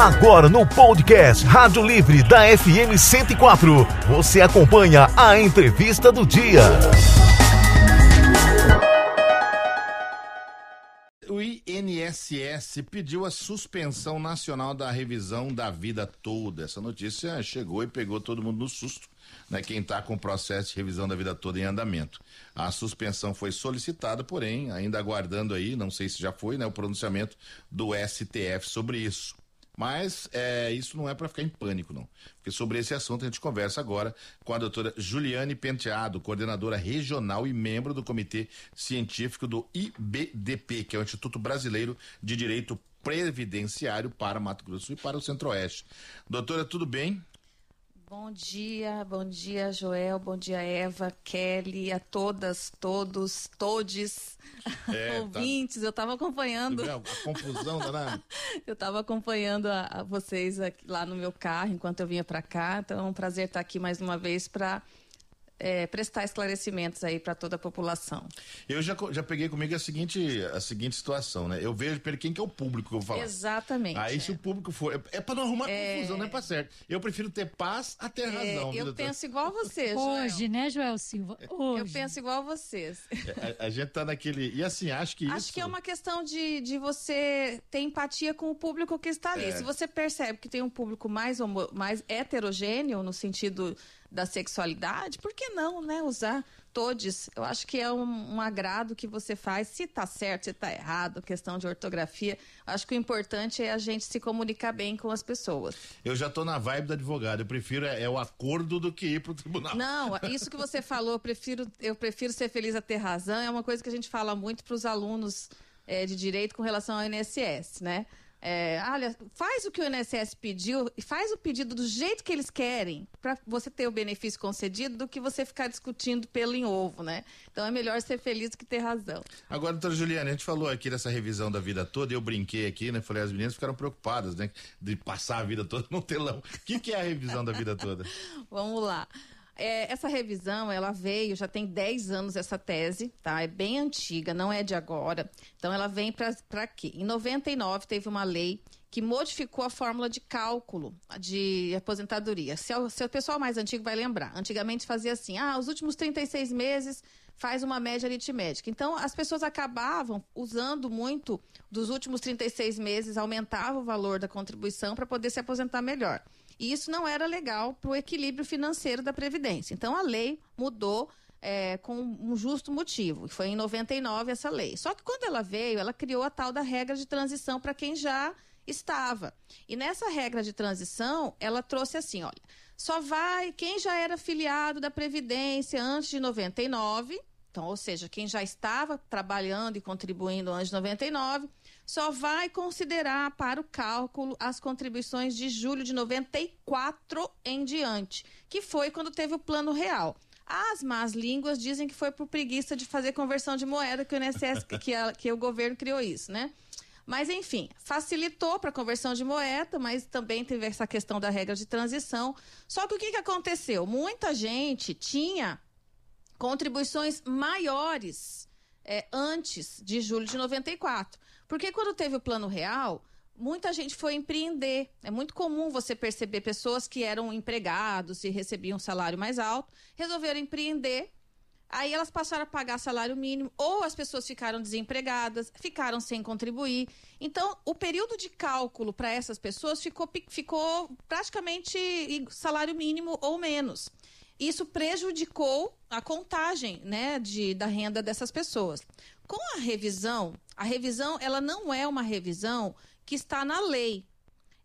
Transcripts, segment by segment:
Agora no podcast Rádio Livre da FM 104, você acompanha a entrevista do dia. O INSS pediu a suspensão nacional da revisão da vida toda. Essa notícia chegou e pegou todo mundo no susto, né? Quem está com o processo de revisão da vida toda em andamento. A suspensão foi solicitada, porém, ainda aguardando aí, não sei se já foi, né, o pronunciamento do STF sobre isso. Mas é, isso não é para ficar em pânico, não. Porque sobre esse assunto a gente conversa agora com a doutora Juliane Penteado, coordenadora regional e membro do Comitê Científico do IBDP, que é o Instituto Brasileiro de Direito Previdenciário para Mato Grosso e para o Centro-Oeste. Doutora, tudo bem? Bom dia, bom dia, Joel, bom dia, Eva, Kelly, a todas, todos, todes, é, tá. ouvintes. Tá... Eu estava acompanhando. A confusão, danada. eu estava acompanhando a, a vocês aqui, lá no meu carro enquanto eu vinha para cá. Então é um prazer estar aqui mais uma vez para é, prestar esclarecimentos aí para toda a população. Eu já, já peguei comigo a seguinte, a seguinte situação, né? Eu vejo pelo quem que é o público que eu vou falar. Exatamente. Aí é. se o público for. É, é para não arrumar é... confusão, não é para certo. Eu prefiro ter paz a ter é, razão. Eu penso igual a você, Joel. Hoje, né, Joel Silva? Hoje. Eu penso igual a vocês. É, a, a, gente tá naquele. E assim, acho que. Acho isso... que é uma questão de, de você ter empatia com o público que está ali. Se você percebe que tem um público mais, homo... mais heterogêneo, no sentido da sexualidade, por que não, né? Usar todos. Eu acho que é um, um, agrado que você faz. Se tá certo, se tá errado, questão de ortografia. Acho que o importante é a gente se comunicar bem com as pessoas. Eu já tô na vibe do advogado. Eu prefiro é, é o acordo do que ir pro tribunal. Não, isso que você falou, eu prefiro, eu prefiro ser feliz a ter razão. É uma coisa que a gente fala muito para os alunos é, de direito com relação ao INSS, né? É, olha, faz o que o INSS pediu e faz o pedido do jeito que eles querem para você ter o benefício concedido do que você ficar discutindo pelo em ovo, né? Então é melhor ser feliz do que ter razão. Agora, doutora Juliana, a gente falou aqui dessa revisão da vida toda, eu brinquei aqui, né? Falei, as meninas ficaram preocupadas, né? De passar a vida toda no telão. O que, que é a revisão da vida toda? Vamos lá é, essa revisão, ela veio, já tem 10 anos essa tese, tá? É bem antiga, não é de agora. Então, ela vem para quê? Em 99, teve uma lei que modificou a fórmula de cálculo de aposentadoria. Se, o, se o pessoal mais antigo vai lembrar, antigamente fazia assim, ah, os últimos 36 meses faz uma média aritmética. Então, as pessoas acabavam usando muito dos últimos 36 meses, aumentava o valor da contribuição para poder se aposentar melhor. E isso não era legal para o equilíbrio financeiro da Previdência. Então, a lei mudou é, com um justo motivo. Foi em 99 essa lei. Só que quando ela veio, ela criou a tal da regra de transição para quem já estava. E nessa regra de transição, ela trouxe assim, olha, só vai quem já era filiado da Previdência antes de 99, então, ou seja, quem já estava trabalhando e contribuindo antes de 99, só vai considerar para o cálculo as contribuições de julho de 94 em diante, que foi quando teve o plano real. As más línguas dizem que foi por preguiça de fazer conversão de moeda que o INSS, que, a, que o governo criou isso, né? Mas, enfim, facilitou para a conversão de moeda, mas também teve essa questão da regra de transição. Só que o que, que aconteceu? Muita gente tinha contribuições maiores é, antes de julho de 94. Porque quando teve o plano real, muita gente foi empreender. É muito comum você perceber pessoas que eram empregados e recebiam um salário mais alto, resolveram empreender. Aí elas passaram a pagar salário mínimo, ou as pessoas ficaram desempregadas, ficaram sem contribuir. Então, o período de cálculo para essas pessoas ficou, ficou praticamente salário mínimo ou menos. Isso prejudicou a contagem né, de, da renda dessas pessoas. Com a revisão, a revisão ela não é uma revisão que está na lei.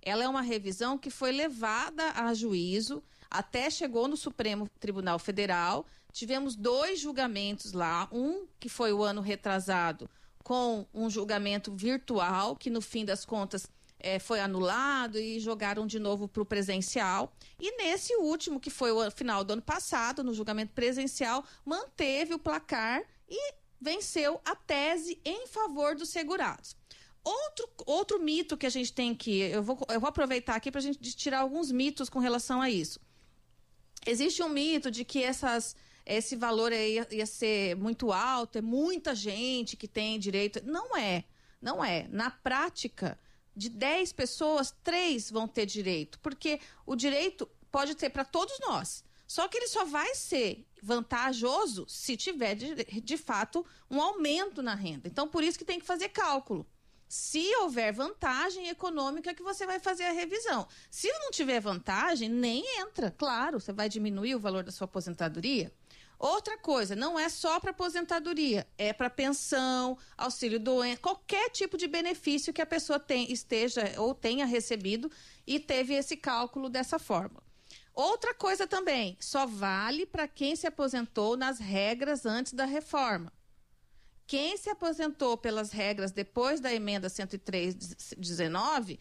Ela é uma revisão que foi levada a juízo, até chegou no Supremo Tribunal Federal. Tivemos dois julgamentos lá, um que foi o ano retrasado, com um julgamento virtual, que no fim das contas é, foi anulado e jogaram de novo para o presencial. E nesse último, que foi o final do ano passado, no julgamento presencial, manteve o placar e venceu a tese em favor dos segurados. Outro, outro mito que a gente tem que. Eu vou, eu vou aproveitar aqui para a gente tirar alguns mitos com relação a isso. Existe um mito de que essas, esse valor ia, ia ser muito alto, é muita gente que tem direito. Não é. Não é. Na prática, de 10 pessoas, três vão ter direito, porque o direito pode ter para todos nós. Só que ele só vai ser vantajoso se tiver de, de fato um aumento na renda. Então, por isso que tem que fazer cálculo. Se houver vantagem econômica, que você vai fazer a revisão. Se não tiver vantagem, nem entra. Claro, você vai diminuir o valor da sua aposentadoria. Outra coisa, não é só para aposentadoria, é para pensão, auxílio doente, qualquer tipo de benefício que a pessoa tem, esteja ou tenha recebido e teve esse cálculo dessa forma. Outra coisa também, só vale para quem se aposentou nas regras antes da reforma. Quem se aposentou pelas regras depois da emenda 103/19,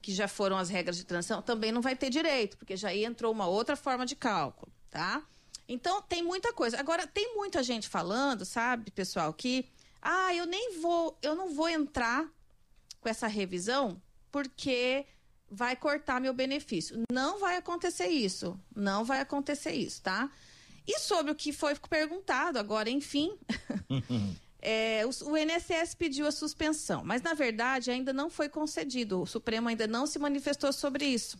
que já foram as regras de transição, também não vai ter direito, porque já entrou uma outra forma de cálculo, tá? Então, tem muita coisa. Agora, tem muita gente falando, sabe, pessoal, que ah, eu nem vou, eu não vou entrar com essa revisão porque vai cortar meu benefício. Não vai acontecer isso. Não vai acontecer isso, tá? E sobre o que foi perguntado agora, enfim, é, o, o INSS pediu a suspensão, mas na verdade ainda não foi concedido. O Supremo ainda não se manifestou sobre isso.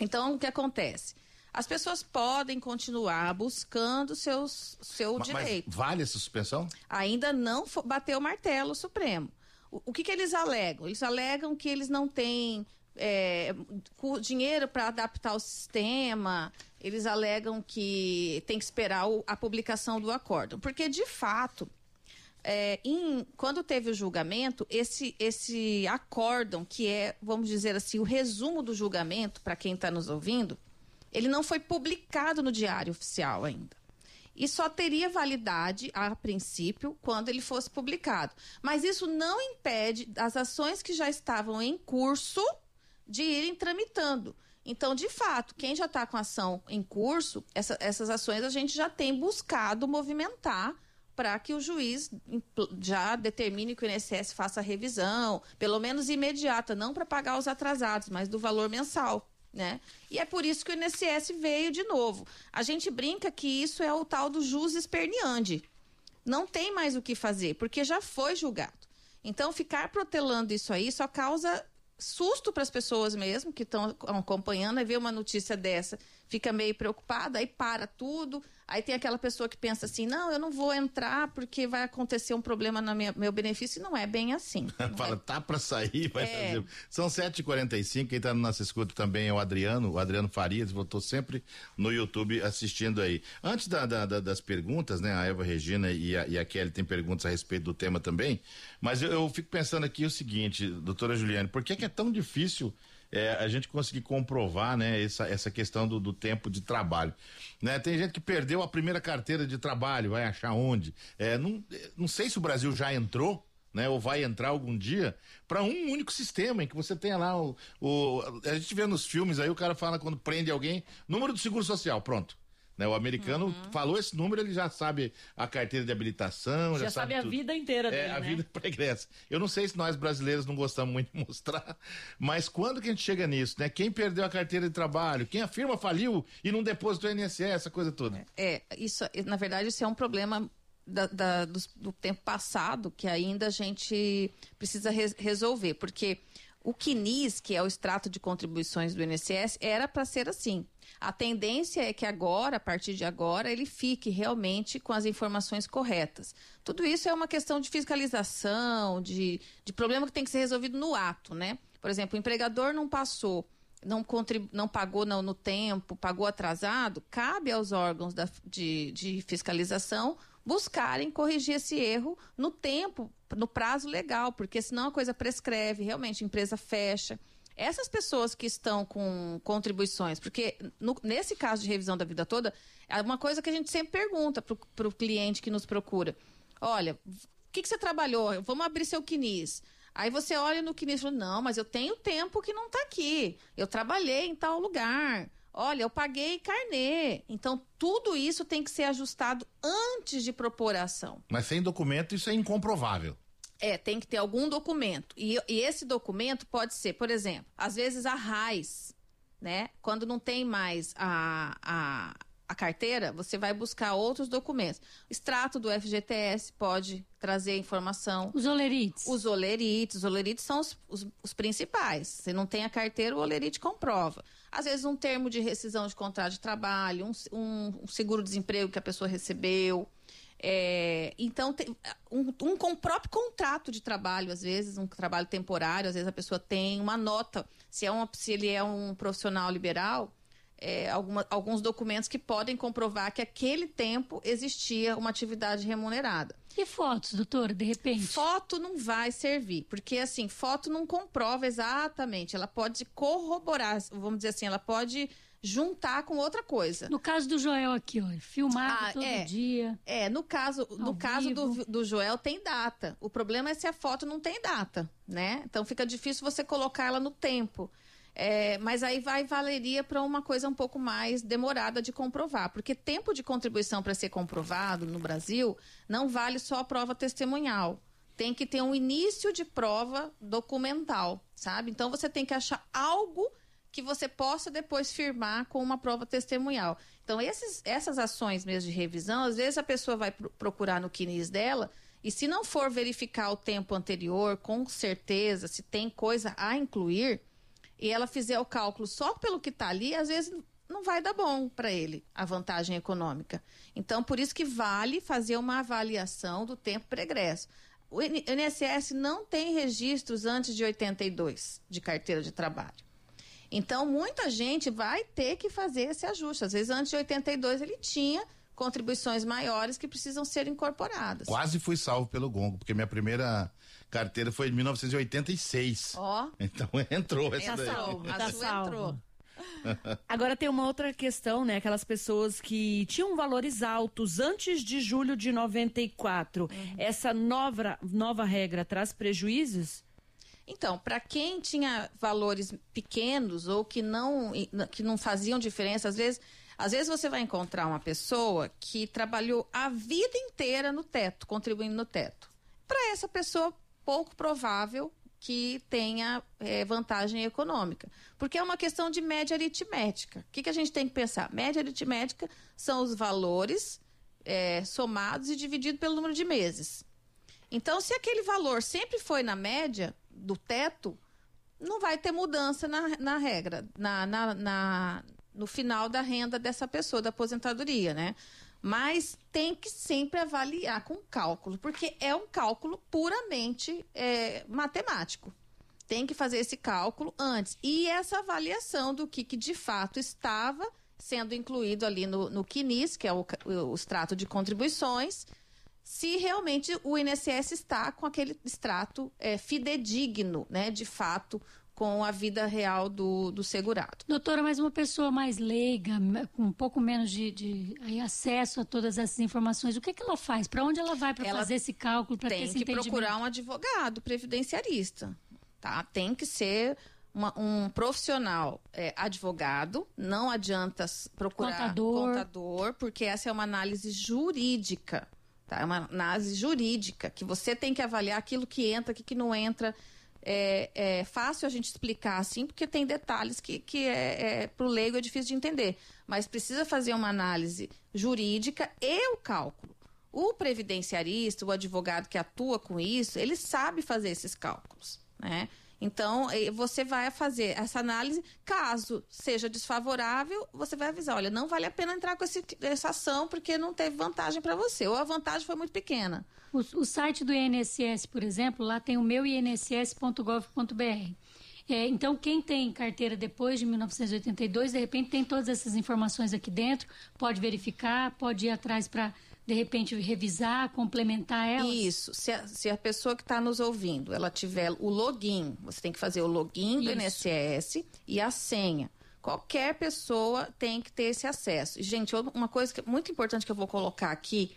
Então, o que acontece? as pessoas podem continuar buscando seus, seu mas, direito. Mas vale a suspensão? Ainda não bateu o martelo Supremo. O, o que, que eles alegam? Eles alegam que eles não têm é, dinheiro para adaptar o sistema, eles alegam que tem que esperar o, a publicação do acordo. Porque, de fato, é, em, quando teve o julgamento, esse, esse acórdão, que é, vamos dizer assim, o resumo do julgamento, para quem está nos ouvindo, ele não foi publicado no Diário Oficial ainda. E só teria validade, a princípio, quando ele fosse publicado. Mas isso não impede as ações que já estavam em curso de irem tramitando. Então, de fato, quem já está com ação em curso, essa, essas ações a gente já tem buscado movimentar para que o juiz já determine que o INSS faça a revisão, pelo menos imediata, não para pagar os atrasados, mas do valor mensal né? E é por isso que o INSS veio de novo. A gente brinca que isso é o tal do jus esperneandi. Não tem mais o que fazer, porque já foi julgado. Então, ficar protelando isso aí só causa susto para as pessoas mesmo que estão acompanhando, e ver uma notícia dessa, fica meio preocupada, aí para tudo, Aí tem aquela pessoa que pensa assim: não, eu não vou entrar porque vai acontecer um problema no minha, meu benefício. E não é bem assim. Fala, é. tá para sair, vai é. fazer. São 7h45. Quem tá no nosso escuta também é o Adriano, o Adriano Farias. Voltou sempre no YouTube assistindo aí. Antes da, da, da, das perguntas, né? A Eva Regina e a, e a, Kelly tem perguntas a respeito do tema também. Mas eu, eu fico pensando aqui o seguinte, doutora Juliane, por que, que é tão difícil? É, a gente conseguir comprovar né, essa, essa questão do, do tempo de trabalho. Né? Tem gente que perdeu a primeira carteira de trabalho, vai achar onde? É, não, não sei se o Brasil já entrou. Né, ou vai entrar algum dia para um único sistema em que você tenha lá o, o, a gente vê nos filmes aí o cara fala quando prende alguém número do seguro social pronto né? O americano uhum. falou esse número, ele já sabe a carteira de habilitação, já, já sabe, sabe a vida inteira dele, É, a né? vida pregressa. Eu não sei se nós brasileiros não gostamos muito de mostrar, mas quando que a gente chega nisso, né? Quem perdeu a carteira de trabalho, quem a firma faliu e não depositou INSS, essa coisa toda. É, isso, na verdade, isso é um problema da, da, do, do, tempo passado que ainda a gente precisa re resolver, porque o CNIS, que é o extrato de contribuições do INSS, era para ser assim. A tendência é que agora, a partir de agora, ele fique realmente com as informações corretas. Tudo isso é uma questão de fiscalização, de, de problema que tem que ser resolvido no ato, né? Por exemplo, o empregador não passou, não, contribu não pagou no, no tempo, pagou atrasado, cabe aos órgãos da, de, de fiscalização buscarem corrigir esse erro no tempo, no prazo legal, porque senão a coisa prescreve, realmente a empresa fecha. Essas pessoas que estão com contribuições, porque no, nesse caso de revisão da vida toda, é uma coisa que a gente sempre pergunta para o cliente que nos procura. Olha, o que, que você trabalhou? Vamos abrir seu quinis. Aí você olha no quinis e fala, não, mas eu tenho tempo que não está aqui. Eu trabalhei em tal lugar. Olha, eu paguei carnê. Então, tudo isso tem que ser ajustado antes de propor a ação. Mas sem documento, isso é incomprovável. É, tem que ter algum documento. E, e, esse documento pode ser, por exemplo, às vezes a RAIS, né? Quando não tem mais a, a, a carteira, você vai buscar outros documentos. O extrato do FGTS pode trazer informação. Os olerites. Os olerites. Os olerites são os, os, os principais. Se não tem a carteira, o olerite comprova. Às vezes, um termo de rescisão de contrato de trabalho, um, um, um seguro-desemprego que a pessoa recebeu. É, então, tem, um, um com o próprio contrato de trabalho, às vezes, um trabalho temporário, às vezes a pessoa tem uma nota. Se, é uma, se ele é um profissional liberal, é, alguma, alguns documentos que podem comprovar que aquele tempo existia uma atividade remunerada. E fotos, doutora, de repente? Foto não vai servir, porque assim, foto não comprova exatamente, ela pode corroborar, vamos dizer assim, ela pode juntar com outra coisa. No caso do Joel aqui, ó, filmado ah, todo é, dia. É, no caso, no caso do, do Joel tem data. O problema é se a foto não tem data, né? Então fica difícil você colocar ela no tempo. É, mas aí vai valeria para uma coisa um pouco mais demorada de comprovar, porque tempo de contribuição para ser comprovado no Brasil não vale só a prova testemunhal. Tem que ter um início de prova documental, sabe? Então você tem que achar algo que você possa depois firmar com uma prova testemunhal. Então, esses, essas ações mesmo de revisão, às vezes a pessoa vai procurar no CNIS dela e se não for verificar o tempo anterior, com certeza, se tem coisa a incluir, e ela fizer o cálculo só pelo que está ali, às vezes não vai dar bom para ele a vantagem econômica. Então, por isso que vale fazer uma avaliação do tempo pregresso. O INSS não tem registros antes de 82 de carteira de trabalho. Então, muita gente vai ter que fazer esse ajuste. Às vezes, antes de 82, ele tinha contribuições maiores que precisam ser incorporadas. Quase fui salvo pelo Gongo, porque minha primeira carteira foi de 1986. Ó. Oh. Então entrou essa é daí. Salvo, a tá sua entrou. Agora tem uma outra questão, né? Aquelas pessoas que tinham valores altos antes de julho de 94. Uhum. Essa nova, nova regra traz prejuízos? Então, para quem tinha valores pequenos ou que não, que não faziam diferença, às vezes às vezes você vai encontrar uma pessoa que trabalhou a vida inteira no teto, contribuindo no teto. Para essa pessoa, pouco provável que tenha é, vantagem econômica. Porque é uma questão de média aritmética. O que, que a gente tem que pensar? Média aritmética são os valores é, somados e dividido pelo número de meses. Então, se aquele valor sempre foi na média do teto, não vai ter mudança na, na regra, na, na, na, no final da renda dessa pessoa, da aposentadoria, né? Mas tem que sempre avaliar com cálculo, porque é um cálculo puramente é, matemático. Tem que fazer esse cálculo antes. E essa avaliação do que, que de fato estava sendo incluído ali no, no CNIS, que é o, o extrato de contribuições, se realmente o INSS está com aquele extrato é, fidedigno, né, de fato, com a vida real do, do segurado. Doutora, mas uma pessoa mais leiga, com um pouco menos de, de aí, acesso a todas essas informações, o que, que ela faz? Para onde ela vai para fazer esse cálculo, para Tem que procurar um advogado previdenciarista, tá? Tem que ser uma, um profissional é, advogado, não adianta procurar contador. contador, porque essa é uma análise jurídica, tá? É uma análise jurídica, que você tem que avaliar aquilo que entra, o que não entra, é, é, fácil a gente explicar assim, porque tem detalhes que, que é, é para o leigo é difícil de entender. Mas precisa fazer uma análise jurídica e o cálculo. O previdenciarista, o advogado que atua com isso, ele sabe fazer esses cálculos, né? Então, você vai fazer essa análise. Caso seja desfavorável, você vai avisar: olha, não vale a pena entrar com esse, essa ação porque não teve vantagem para você, ou a vantagem foi muito pequena. O, o, site do INSS, por exemplo, lá tem o meu inss.gov.br. É, então, quem tem carteira depois de 1982, de repente tem todas essas informações aqui dentro, pode verificar, pode ir atrás para de repente revisar, complementar elas? Isso. Se a, se a pessoa que está nos ouvindo, ela tiver o login, você tem que fazer o login do Isso. INSS e a senha. Qualquer pessoa tem que ter esse acesso. Gente, uma coisa que, muito importante que eu vou colocar aqui,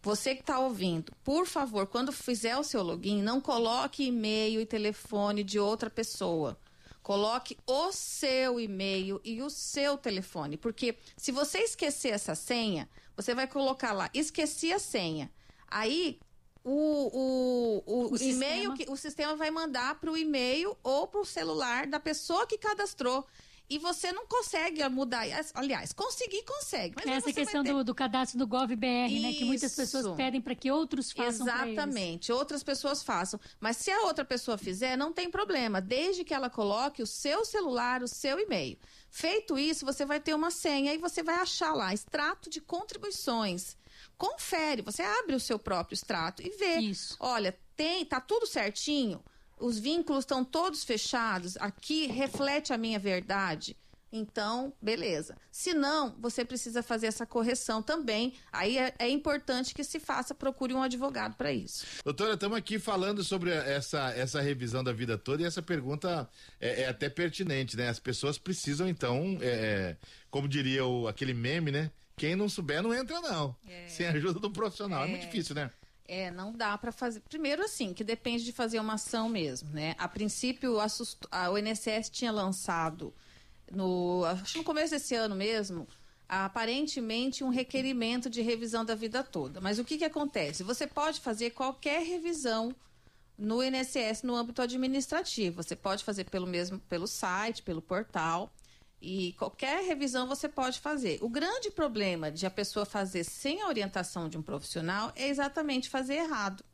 você que está ouvindo, por favor, quando fizer o seu login, não coloque e-mail e telefone de outra pessoa. Coloque o seu e-mail e o seu telefone, porque se você esquecer essa senha, você vai colocar lá, esqueci a senha. Aí o, o, o, o e-mail, que o sistema vai mandar para o e-mail ou para o celular da pessoa que cadastrou. E você não consegue mudar. Aliás, conseguir consegue. Mas Essa questão do, do, cadastro do GovBR, né? Que muitas pessoas pedem para que outros façam. Exatamente, outras pessoas façam. Mas se a outra pessoa fizer, não tem problema, desde que ela coloque o seu celular, o seu e-mail. Feito isso, você vai ter uma senha e você vai achar lá extrato de contribuições. Confere, você abre o seu próprio extrato e vê. Isso. Olha, tem, tá tudo certinho os vínculos estão todos fechados, aqui reflete a minha verdade. Então, beleza. Se não, você precisa fazer essa correção também. Aí é, é importante que se faça, procure um advogado para isso. Doutora, estamos aqui falando sobre essa, essa revisão da vida toda e essa pergunta é, é até pertinente, né? As pessoas precisam, então, é, como diria o, aquele meme, né? Quem não souber não entra, não. É. Sem a ajuda do profissional. É, muito é. difícil, né? É, não dá para fazer. Primeiro, assim, que depende de fazer uma ação mesmo, né? A princípio, a, o INSS tinha lançado, no, acho no começo desse ano mesmo, aparentemente um requerimento de revisão da vida toda. Mas o que, que acontece? Você pode fazer qualquer revisão no INSS no âmbito administrativo. Você pode fazer pelo mesmo pelo site, pelo portal. E qualquer revisão você pode fazer. O grande problema de a pessoa fazer sem a orientação de um profissional é exatamente fazer errado.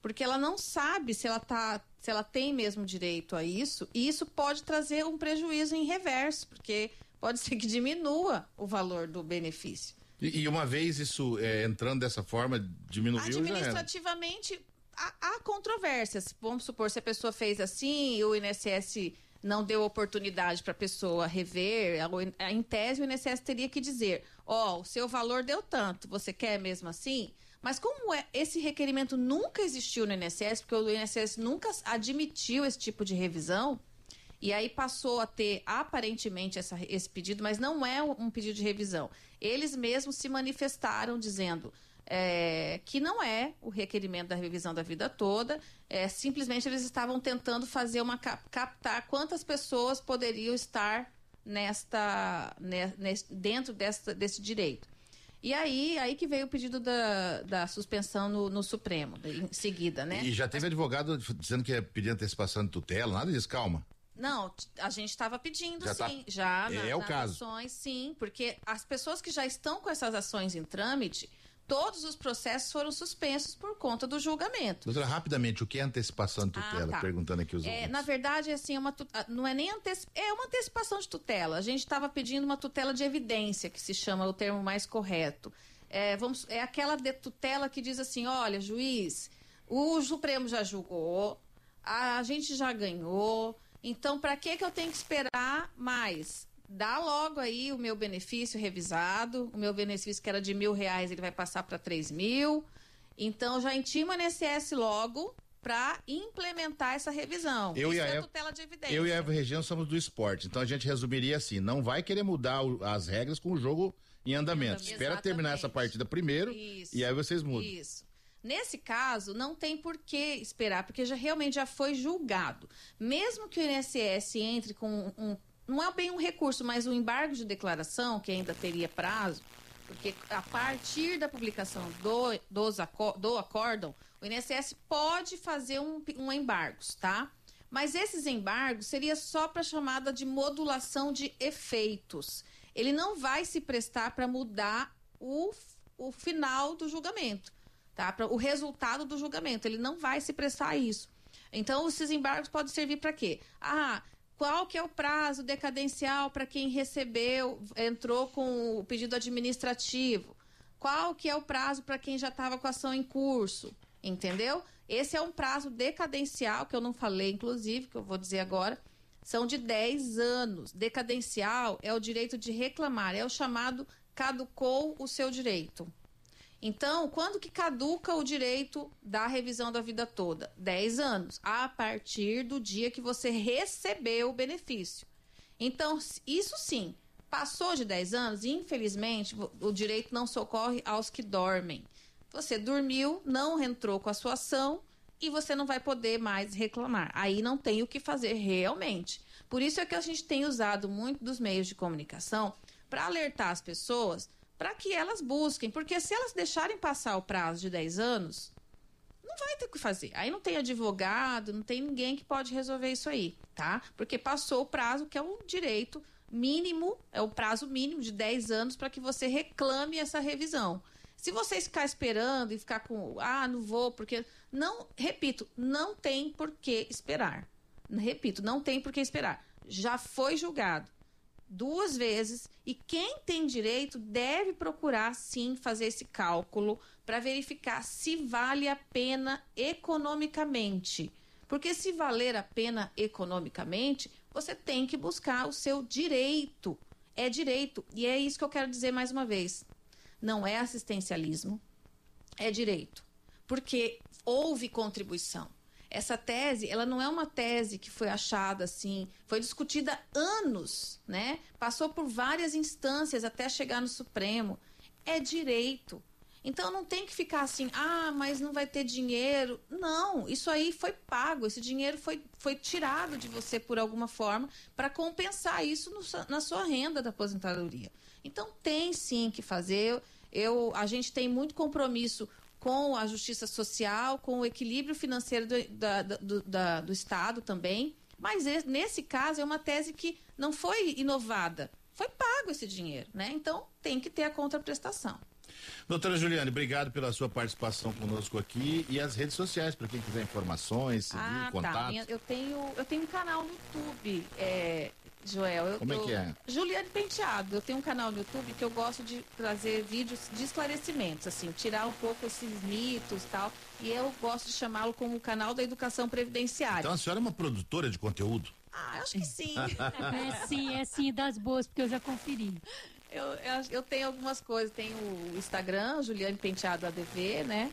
Porque ela não sabe se ela, tá, se ela tem mesmo direito a isso, e isso pode trazer um prejuízo em reverso, porque pode ser que diminua o valor do benefício. E, e uma vez isso é, entrando dessa forma, diminuiu Administrativamente, há, há controvérsias. Vamos supor, se a pessoa fez assim, e o INSS não deu oportunidade para a pessoa rever, em tese o INSS teria que dizer, ó, oh, o seu valor deu tanto, você quer mesmo assim? Mas como é, esse requerimento nunca existiu no INSS, porque o INSS nunca admitiu esse tipo de revisão, e aí passou a ter aparentemente essa, esse pedido, mas não é um pedido de revisão. Eles mesmos se manifestaram dizendo é, que não é o requerimento da revisão da vida toda, é, simplesmente eles estavam tentando fazer uma captar quantas pessoas poderiam estar nesta, dentro desta, desse direito. E aí, aí que veio o pedido da, da suspensão no, no Supremo, em seguida, né? E já teve advogado dizendo que ia pedir antecipação de tutela, nada disso, calma. Não, a gente estava pedindo já tá sim, tá... já é na, o nas caso. ações, sim, porque as pessoas que já estão com essas ações em trâmite, todos os processos foram suspensos por conta do julgamento. Doutora, rapidamente, o que é antecipação de tutela? Ah, tá. Perguntando aqui os é, Na verdade, assim, é uma, ah, não é nem anteci... é uma antecipação de tutela. A gente estava pedindo uma tutela de evidência, que se chama o termo mais correto. É, vamos, é aquela tutela que diz assim: olha, juiz, o Supremo já julgou, a gente já ganhou, então para que, que eu tenho que esperar mais? Dá logo aí o meu benefício revisado. O meu benefício que era de mil reais, ele vai passar para três mil. Então, já intima o INSS logo para implementar essa revisão. Eu Isso e a é tutela de evidência. Eu e a Eva Região somos do esporte, então a gente resumiria assim: não vai querer mudar o, as regras com o jogo em andamento. Espera Exatamente. terminar essa partida primeiro Isso. e aí vocês mudam. Isso. Nesse caso, não tem por que esperar, porque já realmente já foi julgado. Mesmo que o INSS entre com um não é bem um recurso, mas um embargo de declaração, que ainda teria prazo, porque a partir da publicação do, dos, do acórdão, o INSS pode fazer um, um embargos, tá? Mas esses embargos seria só para chamada de modulação de efeitos. Ele não vai se prestar para mudar o, o final do julgamento, tá? Para o resultado do julgamento. Ele não vai se prestar a isso. Então, esses embargos podem servir para quê? Ah, qual que é o prazo decadencial para quem recebeu, entrou com o pedido administrativo? Qual que é o prazo para quem já estava com a ação em curso? Entendeu? Esse é um prazo decadencial, que eu não falei, inclusive, que eu vou dizer agora, são de 10 anos. Decadencial é o direito de reclamar, é o chamado caducou o seu direito. Então, quando que caduca o direito da revisão da vida toda? 10 anos, a partir do dia que você recebeu o benefício. Então, isso sim, passou de 10 anos, infelizmente, o direito não socorre aos que dormem. Você dormiu, não entrou com a sua ação e você não vai poder mais reclamar. Aí não tem o que fazer realmente. Por isso é que a gente tem usado muito dos meios de comunicação para alertar as pessoas para que elas busquem, porque se elas deixarem passar o prazo de 10 anos, não vai ter o que fazer. Aí não tem advogado, não tem ninguém que pode resolver isso aí, tá? Porque passou o prazo, que é o direito mínimo, é o prazo mínimo de 10 anos para que você reclame essa revisão. Se você ficar esperando e ficar com, ah, não vou, porque. Não, repito, não tem por que esperar. Repito, não tem por que esperar. Já foi julgado duas vezes e quem tem direito deve procurar sim fazer esse cálculo para verificar se vale a pena economicamente. Porque se valer a pena economicamente, você tem que buscar o seu direito. É direito. E é isso que eu quero dizer mais uma vez. Não é assistencialismo, é direito. Porque houve contribuição. Essa tese, ela não é uma tese que foi achada assim, foi discutida anos, né? Passou por várias instâncias até chegar no Supremo. É direito. Então não tem que ficar assim, ah, mas não vai ter dinheiro. Não, isso aí foi pago, esse dinheiro foi, foi tirado de você por alguma forma para compensar isso no, na sua renda da aposentadoria. Então tem sim que fazer. Eu, a gente tem muito compromisso com a justiça social, com o equilíbrio financeiro do, da, do, da, do Estado também. Mas nesse caso é uma tese que não foi inovada, foi pago esse dinheiro, né? Então tem que ter a contraprestação. Doutora Juliane, obrigado pela sua participação conosco aqui e as redes sociais, para quem quiser informações, seguir, ah, contato. Tá. Eu tenho, eu tenho um canal no YouTube, é, Joel. Eu, Como é que é? Juliane Penteado. Eu tenho um canal no YouTube que eu gosto de trazer vídeos de esclarecimentos, assim, tirar um pouco esses mitos e tal. E eu gosto de chamá-lo como o canal da educação previdenciária. Então a senhora é uma produtora de conteúdo? Ah, acho que sim. é sim, é sim, das boas, porque eu já conferi. Eu, eu, eu tenho algumas coisas. Tenho o Instagram, Juliane Penteado ADV, né?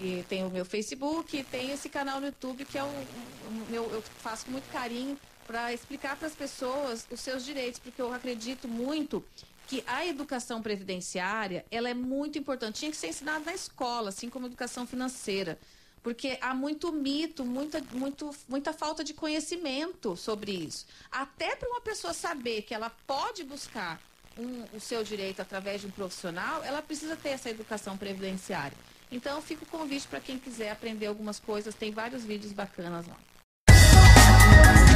E tem o meu Facebook, e tem esse canal no YouTube que é o, o meu, eu faço com muito carinho para explicar para as pessoas os seus direitos, porque eu acredito muito que a educação previdenciária ela é muito importante. Tinha que ser ensinada na escola, assim como a educação financeira. Porque há muito mito, muita, muito, muita falta de conhecimento sobre isso. Até para uma pessoa saber que ela pode buscar um, o seu direito através de um profissional, ela precisa ter essa educação previdenciária. Então, fica o convite para quem quiser aprender algumas coisas. Tem vários vídeos bacanas lá.